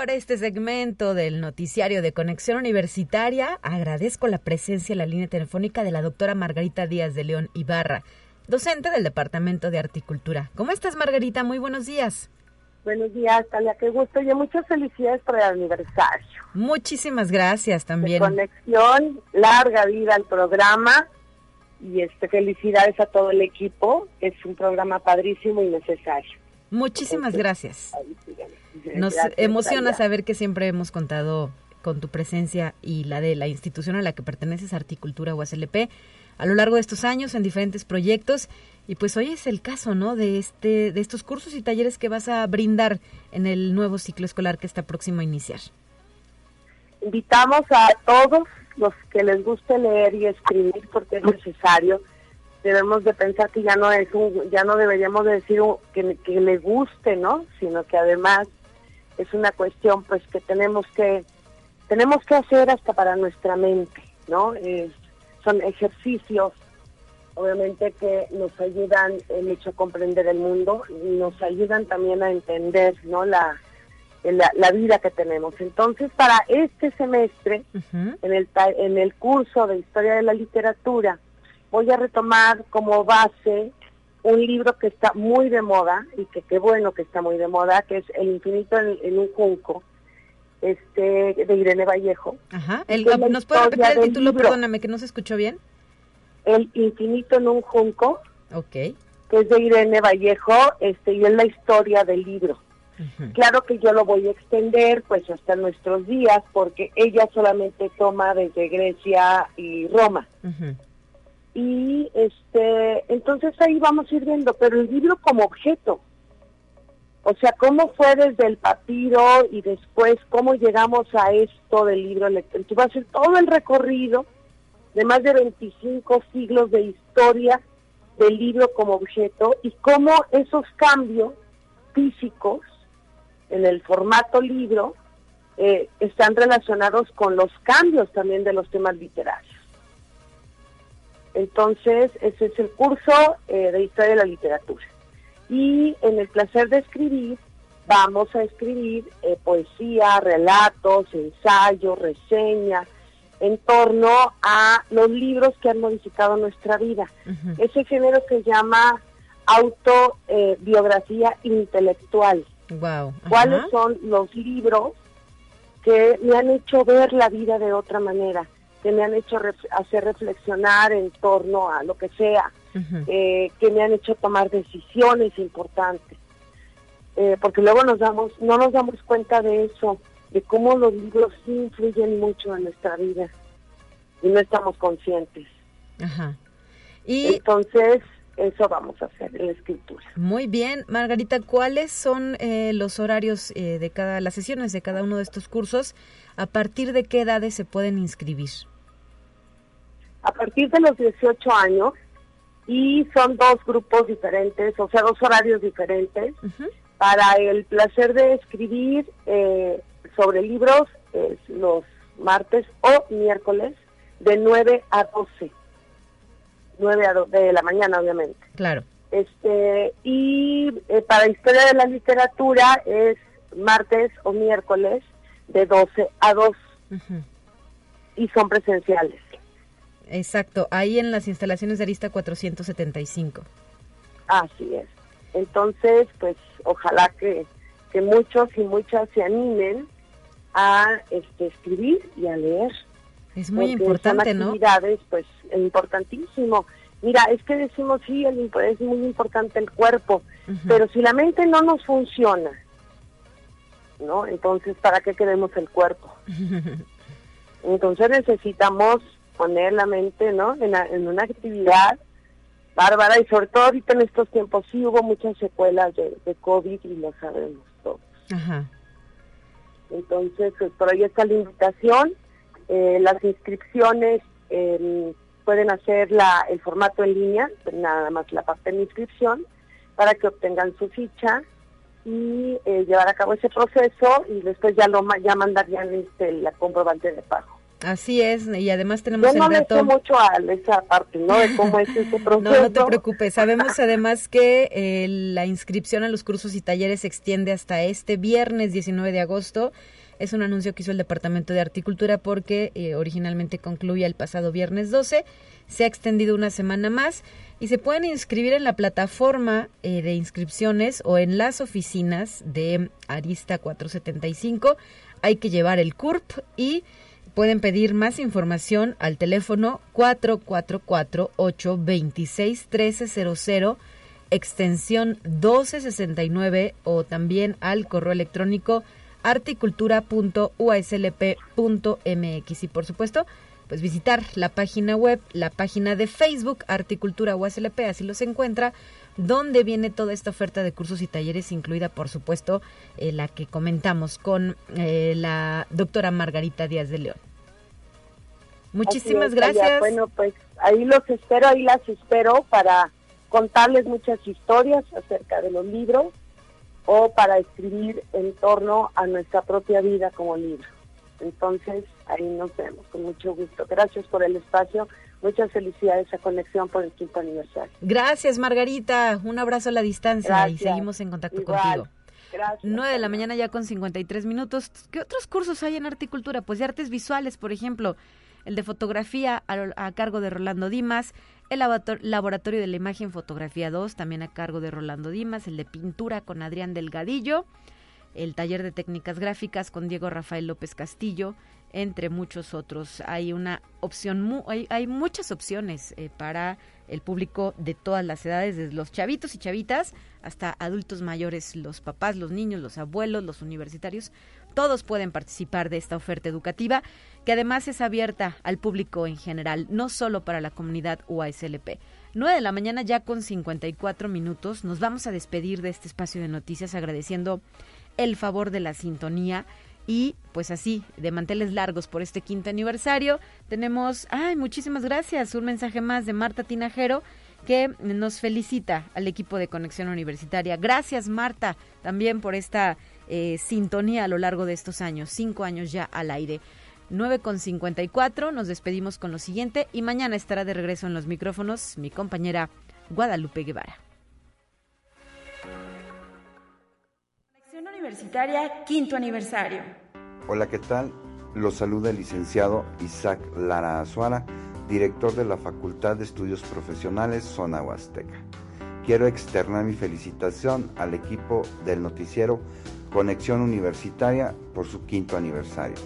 Este segmento del noticiario de Conexión Universitaria, agradezco la presencia en la línea telefónica de la doctora Margarita Díaz de León Ibarra, docente del Departamento de Articultura. ¿Cómo estás, Margarita? Muy buenos días.
Buenos días, Talia, qué gusto y muchas felicidades por el aniversario.
Muchísimas gracias también.
De conexión, larga vida al programa y este felicidades a todo el equipo. Es un programa padrísimo y necesario.
Muchísimas gracias. Nos emociona saber que siempre hemos contado con tu presencia y la de la institución a la que perteneces, Articultura USLP, a lo largo de estos años en diferentes proyectos. Y pues hoy es el caso, ¿no? De este, de estos cursos y talleres que vas a brindar en el nuevo ciclo escolar que está próximo a iniciar.
Invitamos a todos los que les guste leer y escribir porque es necesario. Debemos de pensar que ya no es un, ya no deberíamos de decir que, que le guste, ¿no? Sino que además es una cuestión pues que tenemos que tenemos que hacer hasta para nuestra mente, ¿no? son ejercicios obviamente que nos ayudan hecho a comprender el mundo y nos ayudan también a entender, ¿no? La, la, vida que tenemos. Entonces, para este semestre, en, el, en el curso de Historia de la Literatura, voy a retomar como base un libro que está muy de moda y que qué bueno que está muy de moda, que es El infinito en, un junco, este de Irene Vallejo.
Ajá. ¿Nos puede repetir el título? Perdóname, que no se escuchó bien.
El infinito en un junco.
Ok.
Que es de Irene Vallejo, este, y es la historia del libro. Claro que yo lo voy a extender pues hasta nuestros días porque ella solamente toma desde Grecia y Roma. Y este, entonces ahí vamos a ir viendo, pero el libro como objeto. O sea, cómo fue desde el papiro y después cómo llegamos a esto del libro electrónico. Va a ser todo el recorrido de más de 25 siglos de historia del libro como objeto y cómo esos cambios físicos en el formato libro eh, están relacionados con los cambios también de los temas literarios. Entonces, ese es el curso eh, de Historia de la Literatura. Y en el placer de escribir, vamos a escribir eh, poesía, relatos, ensayos, reseñas, en torno a los libros que han modificado nuestra vida. Ese género se llama autobiografía intelectual. ¿Cuáles son los libros que me han hecho ver la vida de otra manera? Que me han hecho hacer reflexionar en torno a lo que sea, eh, que me han hecho tomar decisiones importantes. Eh, porque luego nos damos, no nos damos cuenta de eso, de cómo los libros sí influyen mucho en nuestra vida y no estamos conscientes.
Y
entonces eso vamos a hacer en la escritura.
Muy bien, Margarita, ¿cuáles son eh, los horarios eh, de cada, las sesiones de cada uno de estos cursos? ¿A partir de qué edades se pueden inscribir?
A partir de los 18 años y son dos grupos diferentes, o sea, dos horarios diferentes. Para el placer de escribir eh, sobre libros es los martes o miércoles de 9 a 12 9 de la mañana, obviamente.
Claro.
Este, y eh, para historia de la literatura es martes o miércoles de 12 a 2. Y son presenciales.
Exacto, ahí en las instalaciones de Arista 475.
Así es. Entonces, pues ojalá que, que muchos y muchas se animen a este, escribir y a leer.
Es muy importante,
son actividades, pues, importantísimo. Mira, es que decimos, sí, es muy importante el cuerpo, pero si la mente no nos funciona, ¿no? Entonces, ¿para qué queremos el cuerpo? Entonces necesitamos poner la mente, ¿no? En, en, una actividad bárbara y sobre todo ahorita en estos tiempos sí hubo muchas secuelas de, de COVID y lo sabemos todos.
Ajá.
Entonces, pues, por ahí está la invitación eh, las inscripciones em, pueden hacer la, el formato en línea, nada más la parte de inscripción, para que obtengan su ficha y eh, llevar a cabo ese proceso y después ya lo ya mandarían este, la comprobante de pago.
Así es, y además tenemos
Yo no
el dato.
mucho a esa parte, ¿no? De cómo es ese proceso.
No, no te preocupes. Sabemos además que eh, la inscripción a los cursos y talleres se extiende hasta este viernes 19 de agosto. Es un anuncio que hizo el Departamento de Articultura porque eh, originalmente concluía el pasado viernes 12. Se ha extendido una semana más y se pueden inscribir en la plataforma eh, de inscripciones o en las oficinas de Arista 475. Hay que llevar el CURP y pueden pedir más información al teléfono 444-826-1300, extensión 1269 o también al correo electrónico articultura.uslp.mx y por supuesto pues visitar la página web, la página de Facebook Articultura USLP, así los encuentra, donde viene toda esta oferta de cursos y talleres, incluida por supuesto eh, la que comentamos con eh, la doctora Margarita Díaz de León. Muchísimas
es,
gracias.
Bueno, pues ahí los espero, ahí las espero para contarles muchas historias acerca de los libros o para escribir en torno a nuestra propia vida como libro. Entonces, ahí nos vemos con mucho gusto. Gracias por el espacio. Muchas felicidades a Conexión por el quinto aniversario.
Gracias, Margarita. Un abrazo a la distancia y seguimos en contacto
Igual.
contigo.
Gracias.
9 de la mañana ya con 53 minutos. ¿Qué otros cursos hay en Articultura? Pues de artes visuales, por ejemplo, el de fotografía a, a cargo de Rolando Dimas, el laborator- laboratorio de la imagen fotografía 2 también a cargo de Rolando Dimas, el de pintura con Adrián Delgadillo, el taller de técnicas gráficas con Diego Rafael López Castillo, entre muchos otros. Hay una opción, mu- hay, hay muchas opciones eh, para el público de todas las edades, desde los chavitos y chavitas hasta adultos mayores, los papás, los niños, los abuelos, los universitarios. Todos pueden participar de esta oferta educativa, que además es abierta al público en general, no solo para la comunidad UASLP. 9 de la mañana ya con 54 minutos. Nos vamos a despedir de este espacio de noticias agradeciendo el favor de la sintonía y pues así, de manteles largos por este quinto aniversario. Tenemos, ay, muchísimas gracias, un mensaje más de Marta Tinajero que nos felicita al equipo de Conexión Universitaria. Gracias Marta también por esta eh, sintonía a lo largo de estos años, cinco años ya al aire. 9 con 54, nos despedimos con lo siguiente y mañana estará de regreso en los micrófonos mi compañera Guadalupe Guevara.
Universitaria, quinto aniversario.
Hola, ¿qué tal? Los saluda el licenciado Isaac Lara Azuara, director de la Facultad de Estudios Profesionales Zona Huasteca. Quiero externar mi felicitación al equipo del noticiero Conexión Universitaria por su quinto aniversario.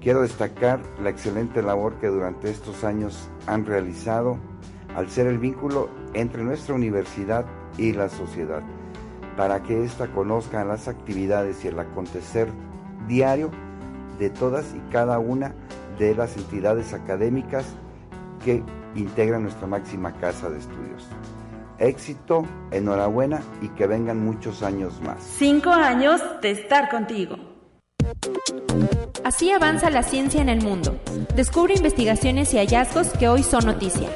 Quiero destacar la excelente labor que durante estos años han realizado al ser el vínculo entre nuestra universidad y la sociedad, para que ésta conozca las actividades y el acontecer diario de todas y cada una de las entidades académicas que integran nuestra máxima casa de estudios. Éxito, enhorabuena y que vengan muchos años más.
Cinco años de estar contigo. Así avanza la ciencia en el mundo. Descubre investigaciones y hallazgos que hoy son noticia.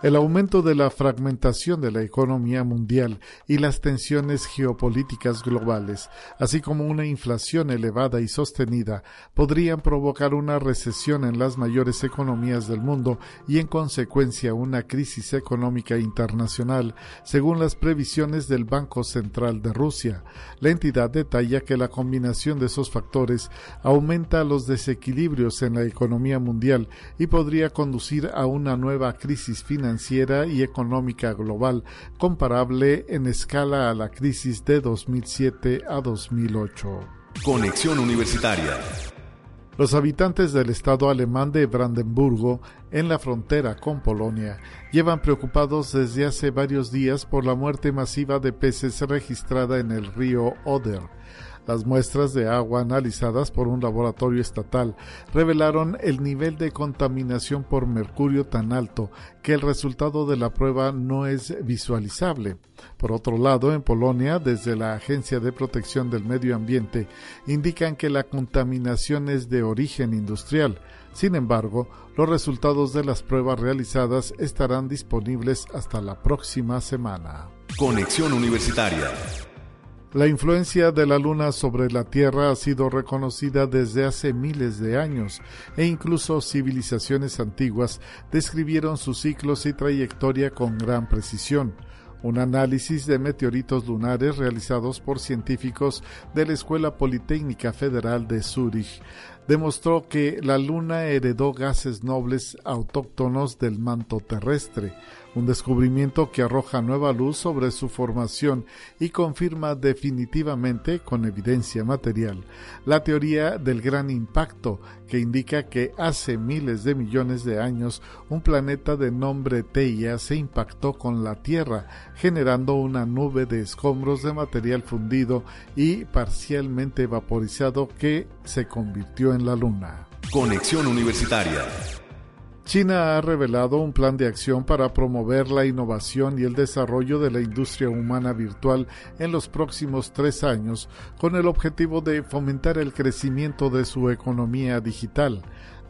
El aumento de la fragmentación de la economía mundial y las tensiones geopolíticas globales, así como una inflación elevada y sostenida, podrían provocar una recesión en las mayores economías del mundo y en consecuencia una crisis económica internacional, según las previsiones del Banco Central de Rusia. La entidad detalla que la combinación de esos factores aumenta los desequilibrios en la economía mundial y podría conducir a una nueva crisis financiera y económica global comparable en escala a la crisis de 2007 a 2008.
Conexión Universitaria.
Los habitantes del estado alemán de Brandenburgo, en la frontera con Polonia, llevan preocupados desde hace varios días por la muerte masiva de peces registrada en el río Oder. Las muestras de agua analizadas por un laboratorio estatal revelaron el nivel de contaminación por mercurio tan alto que el resultado de la prueba no es visualizable. Por otro lado, en Polonia, desde la Agencia de Protección del Medio Ambiente, indican que la contaminación es de origen industrial. Sin embargo, los resultados de las pruebas realizadas estarán disponibles hasta la próxima semana.
Conexión Universitaria.
La influencia de la Luna sobre la Tierra ha sido reconocida desde hace miles de años e incluso civilizaciones antiguas describieron sus ciclos y trayectoria con gran precisión. Un análisis de meteoritos lunares realizados por científicos de la Escuela Politécnica Federal de Zúrich demostró que la Luna heredó gases nobles autóctonos del manto terrestre, un descubrimiento que arroja nueva luz sobre su formación y confirma definitivamente, con evidencia material, la teoría del gran impacto, que indica que hace miles de millones de años un planeta de nombre Teia se impactó con la Tierra, generando una nube de escombros de material fundido y parcialmente vaporizado que se convirtió en la Luna.
Conexión Universitaria
China ha revelado un plan de acción para promover la innovación y el desarrollo de la industria humana virtual en los próximos tres años con el objetivo de fomentar el crecimiento de su economía digital.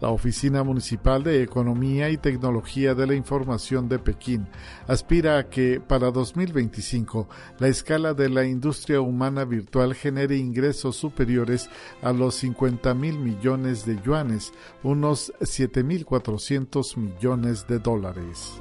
La Oficina Municipal de Economía y Tecnología de la Información de Pekín aspira a que para 2025 la escala de la industria humana virtual genere ingresos superiores a los 50 mil millones de yuanes, unos 7.400 millones de dólares.